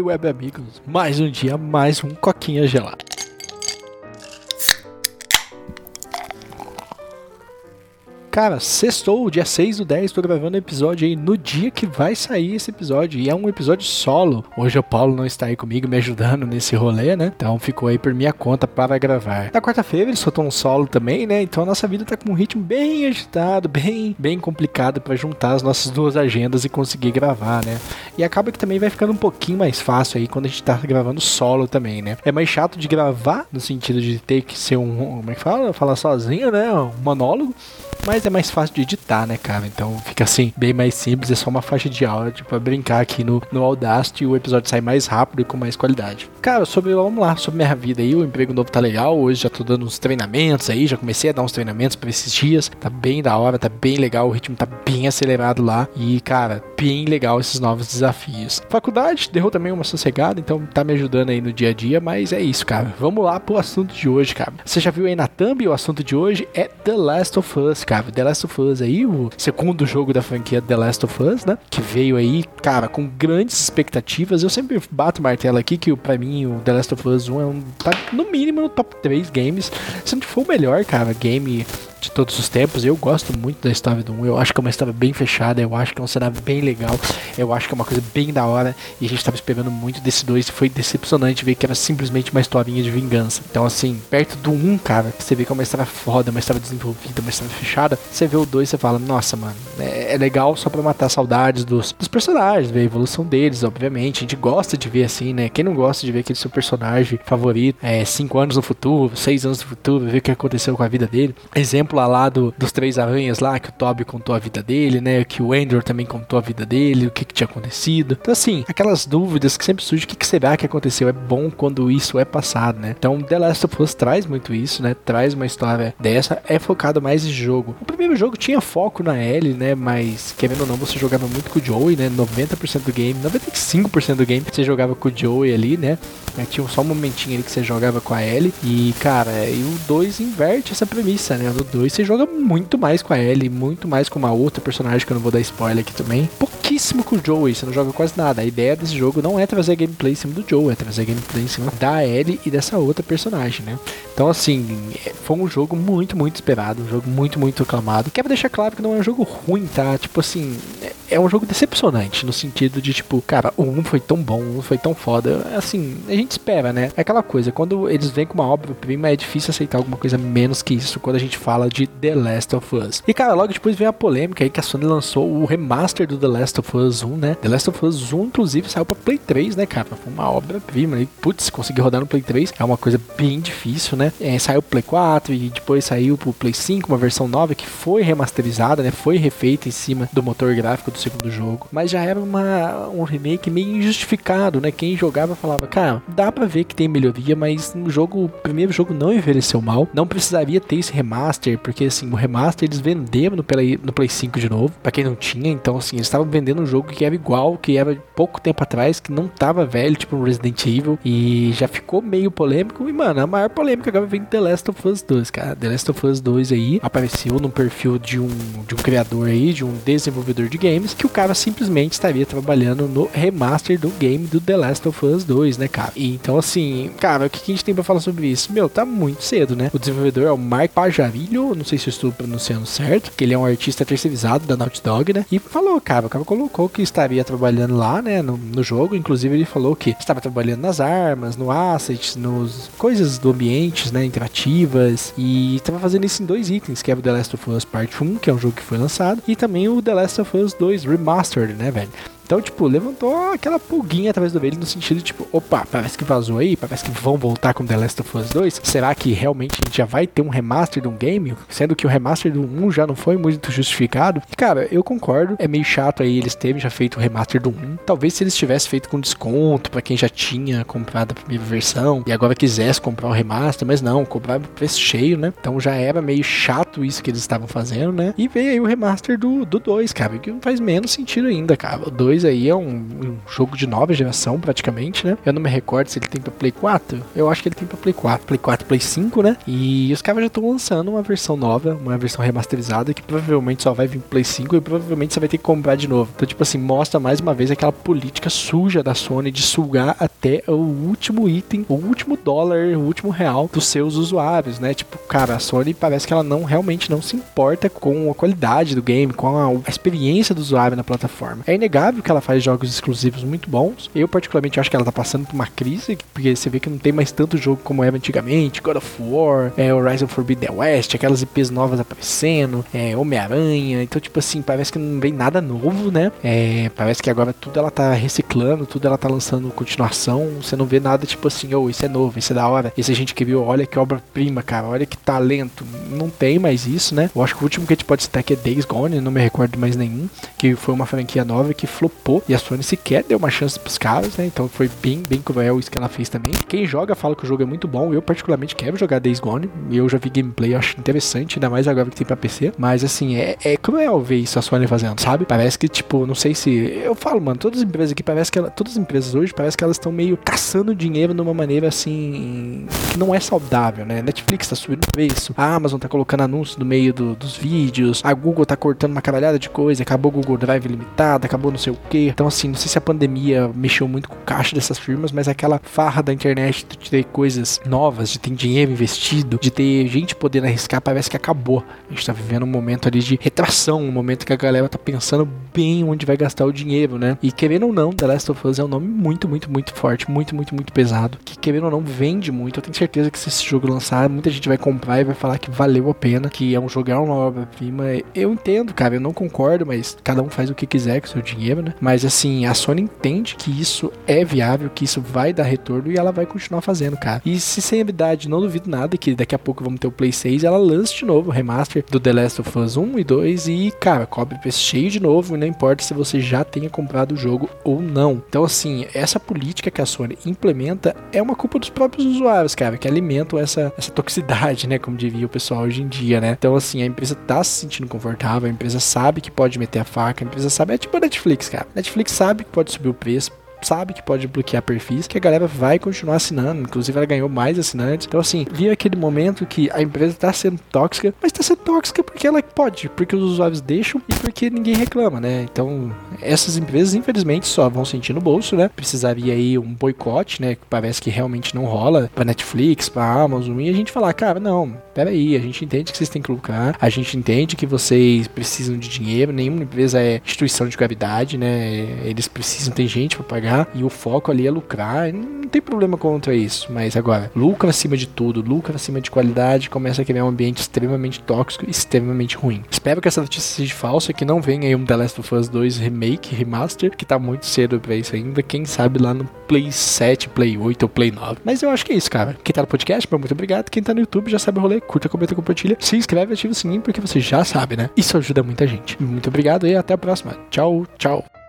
Web amigos. Mais um dia, mais um coquinha gelado. Cara, sextou, dia 6 do 10, tô gravando episódio aí no dia que vai sair esse episódio. E é um episódio solo. Hoje o Paulo não está aí comigo me ajudando nesse rolê, né? Então ficou aí por minha conta para gravar. Na quarta-feira ele soltou um solo também, né? Então a nossa vida tá com um ritmo bem agitado, bem, bem complicado para juntar as nossas duas agendas e conseguir gravar, né? E acaba que também vai ficando um pouquinho mais fácil aí quando a gente tá gravando solo também, né? É mais chato de gravar, no sentido de ter que ser um. Como é que fala? Falar sozinho, né? Um monólogo mas é mais fácil de editar, né, cara? Então fica assim, bem mais simples, é só uma faixa de áudio pra brincar aqui no, no Audacity e o episódio sai mais rápido e com mais qualidade. Cara, sobre, vamos lá, sobre minha vida aí, o emprego novo tá legal, hoje já tô dando uns treinamentos aí, já comecei a dar uns treinamentos pra esses dias, tá bem da hora, tá bem legal, o ritmo tá bem acelerado lá e, cara, bem legal esses novos desafios. Faculdade, deu também uma sossegada, então tá me ajudando aí no dia a dia, mas é isso, cara. Vamos lá pro assunto de hoje, cara. Você já viu aí na thumb, o assunto de hoje é The Last of Us, The Last of Us aí, o segundo jogo da franquia The Last of Us, né? Que veio aí, cara, com grandes expectativas. Eu sempre bato martelo aqui que para mim o The Last of Us 1 é um, tá no mínimo no top 3 games, se não for o melhor, cara, game de todos os tempos. Eu gosto muito da história do 1. Eu acho que é uma história bem fechada. Eu acho que é um cenário bem legal. Eu acho que é uma coisa bem da hora. E a gente tava esperando muito desse 2. E foi decepcionante ver que era simplesmente uma historinha de vingança. Então, assim, perto do 1, cara, você vê que é uma história foda, uma história desenvolvida, uma história fechada. Você vê o 2 e você fala, nossa, mano, é, é, legal só pra matar saudades dos, dos personagens, ver a evolução deles, obviamente. A gente gosta de ver assim, né? Quem não gosta de ver aquele seu personagem favorito, é, 5 anos no futuro, 6 anos no futuro, ver o que aconteceu com a vida dele. Exemplo exemplo lá do, dos Três Aranhas lá, que o Toby contou a vida dele, né? Que o Andrew também contou a vida dele, o que, que tinha acontecido. Então, assim, aquelas dúvidas que sempre surgem, o que, que será que aconteceu? É bom quando isso é passado, né? Então, The Last of Us traz muito isso, né? Traz uma história dessa, é focado mais em jogo. O primeiro jogo tinha foco na Ellie, né? Mas, querendo ou não, você jogava muito com o Joey, né? 90% do game, 95% do game você jogava com o Joey ali, né? Tinha só um momentinho ali que você jogava com a Ellie. E, cara, e o 2 inverte essa premissa, né? No 2 você joga muito mais com a Ellie, muito mais com uma outra personagem que eu não vou dar spoiler aqui também. Pouquíssimo com o Joey, você não joga quase nada. A ideia desse jogo não é trazer gameplay em cima do Joe, é trazer gameplay em cima da Ellie e dessa outra personagem, né? Então, assim, é, foi um jogo muito, muito esperado, um jogo muito, muito aclamado. Quero deixar claro que não é um jogo ruim, tá? Tipo assim, é, um jogo decepcionante, no sentido de, tipo, cara, o 1 foi tão bom, o 1 foi tão foda. Assim, a gente espera, né? É aquela coisa, quando eles vêm com uma obra-prima, é difícil aceitar alguma coisa menos que isso quando a gente fala de The Last of Us. E, cara, logo depois vem a polêmica aí que a Sony lançou o remaster do The Last of Us 1, né? The Last of Us 1, inclusive, saiu pra Play 3, né, cara? Foi uma obra-prima. E, putz, conseguir rodar no Play 3 é uma coisa bem difícil, né? É, saiu pro Play 4 e depois saiu pro Play 5, uma versão nova que foi remasterizada, né? Foi refeita em cima do motor gráfico do segundo jogo. Mas já era uma, um remake meio injustificado, né? Quem jogava falava, cara, dá pra ver que tem melhoria, mas no jogo, o primeiro jogo não envelheceu mal. Não precisaria ter esse remaster, porque assim, o remaster eles venderam no Play, no Play 5 de novo, pra quem não tinha. Então, assim, eles estavam vendendo um jogo que era igual, que era pouco tempo atrás, que não tava velho, tipo um Resident Evil. E já ficou meio polêmico. E, mano, a maior polêmica agora vem The Last of Us 2, cara. The Last of Us 2 aí apareceu no perfil de um, de um criador aí, de um desenvolvedor de games, que o cara simplesmente estaria trabalhando no remaster do game do The Last of Us 2, né, cara? E, então, assim, cara, o que a gente tem pra falar sobre isso? Meu, tá muito cedo, né? O desenvolvedor é o Mark Pajarilho, não sei se eu estou pronunciando certo, que ele é um artista terceirizado da Naughty Dog, né? E falou, cara, o cara colocou que estaria trabalhando lá, né, no, no jogo, inclusive ele falou que estava trabalhando nas armas, no assets, nos coisas do ambiente, né, interativas, e estava fazendo isso em dois itens, que é o The Last of Us Part 1, que é um jogo que foi lançado, e também o The Last of Us 2 Remastered, né, velho? Então, tipo, levantou aquela pulguinha através do dele no sentido tipo, opa, parece que vazou aí, parece que vão voltar com The Last of Us 2. Será que realmente a gente já vai ter um remaster de um game? Sendo que o remaster do 1 já não foi muito justificado. Cara, eu concordo, é meio chato aí eles terem já feito o remaster do 1. Talvez se eles tivessem feito com desconto para quem já tinha comprado a primeira versão e agora quisesse comprar o remaster, mas não, compraram preço cheio, né? Então já era meio chato isso que eles estavam fazendo, né? E veio aí o remaster do, do 2, cara, que não faz menos sentido ainda, cara. O 2 2 aí é um, um, jogo de nova geração, praticamente, né? Eu não me recordo se ele tem pra Play 4. Eu acho que ele tem pra Play 4, Play 4, Play 5, né? E os caras já estão lançando uma versão nova, uma versão remasterizada, que provavelmente só vai vir Play 5 e provavelmente você vai ter que comprar de novo. Então, tipo assim, mostra mais uma vez aquela política suja da Sony de sugar até o último item, o último dólar, o último real dos seus usuários, né? Tipo, cara, a Sony parece que ela não realmente não se importa com a qualidade do game, com a experiência do usuário na plataforma. É inegável que ela faz jogos exclusivos muito bons. Eu, particularmente, acho que ela tá passando por uma crise, porque você vê que não tem mais tanto jogo como era antigamente. God of War, é, Horizon Forbidden West, aquelas IPs novas aparecendo, é, Homem-Aranha. Então, tipo assim, parece que não vem nada novo, né? É, parece que agora tudo ela tá reciclando, tudo ela tá lançando continuação. Você não vê nada tipo assim, oh, isso é novo, isso é da hora. Esse a gente que viu, olha que obra-prima, cara, olha que talento. Não tem mais isso, né? Eu acho que o último que a gente pode citar aqui é Days Gone, não me recordo mais nenhum, que foi uma franquia nova que flopou e a Sony sequer deu uma chance pros caras, né? Então foi bem, bem cruel isso que ela fez também. Quem joga fala que o jogo é muito bom. Eu, particularmente, quero jogar Days Gone. Eu já vi gameplay, eu acho interessante, ainda mais agora que tem pra PC. Mas assim, é, é cruel ver isso a Sony fazendo, sabe? Parece que, tipo, não sei se. Eu falo, mano, todas as empresas aqui, parece que ela, todas as empresas hoje, parece que elas estão meio caçando dinheiro de uma maneira assim. que não é saudável, né? Netflix tá subindo preço, a Amazon tá colocando anúncio no meio do, dos vídeos, a Google tá cortando uma caralhada de coisa, acabou o Google Drive limitado, acabou não sei o que. Então, assim, não sei se a pandemia mexeu muito com o caixa dessas firmas, mas aquela farra da internet de ter coisas novas, de ter dinheiro investido, de ter gente podendo arriscar, parece que acabou. A gente tá vivendo um momento ali de retração, um momento que a galera tá pensando bem onde vai gastar o dinheiro, né? E querendo ou não, The Last of Us é um nome muito, muito, muito forte, muito, muito, muito pesado, que querendo ou não vende muito. Eu tenho certeza que se esse jogo lançar, muita gente vai comprar e vai falar que valeu a pena, que é um jogo, é uma obra-prima. Eu entendo, cara, eu não concordo, mas cada um faz o que quiser com o seu dinheiro, né? Mas assim, a Sony entende que isso é viável, que isso vai dar retorno e ela vai continuar fazendo, cara. E se sem habilidade, não duvido nada que daqui a pouco vamos ter o Play 6, ela lance de novo o remaster do The Last of Us 1 e 2 e, cara, cobre preço cheio de novo, e não importa se você já tenha comprado o jogo ou não. Então, assim, essa política que a Sony implementa é uma culpa dos próprios usuários, cara, que alimentam essa, essa toxicidade, né? Como diria o pessoal hoje em dia, né? Então, assim, a empresa tá se sentindo confortável, a empresa sabe que pode meter a faca, a empresa sabe, é tipo a Netflix, cara. Netflix sabe que pode subir o preço, sabe que pode bloquear perfis, que a galera vai continuar assinando. Inclusive, ela ganhou mais assinantes. Então, assim, vi aquele momento que a empresa tá sendo tóxica, mas tá sendo tóxica porque ela pode, porque os usuários deixam e porque ninguém reclama, né? Então, essas empresas, infelizmente, só vão sentir no bolso, né? Precisaria aí um boicote, né? Que parece que realmente não rola pra Netflix, pra Amazon, e a gente falar, cara, não, peraí, a gente entende que vocês têm que lucrar, a gente entende que vocês precisam de dinheiro, nenhuma empresa é instituição de gravidade, né? Eles precisam, tem gente pra pagar e o foco ali é lucrar. Não tem problema contra isso, mas agora, lucro acima de tudo, lucro acima de qualidade, começa a criar um ambiente extremamente tóxico e extremamente ruim. Espero que essa notícia seja falsa, que não venha aí um The Last of Us 2 remake, remaster, que tá muito cedo pra isso ainda. Quem sabe lá no Play 7, Play 8 ou Play 9. Mas eu acho que é isso, cara. Quem tá no podcast, muito obrigado. Quem tá no YouTube já sabe o rolê, curta, comenta, compartilha, se inscreve, ativa o sininho, porque você já sabe, né? Isso ajuda muita gente. Muito obrigado e até a próxima. Tchau, tchau.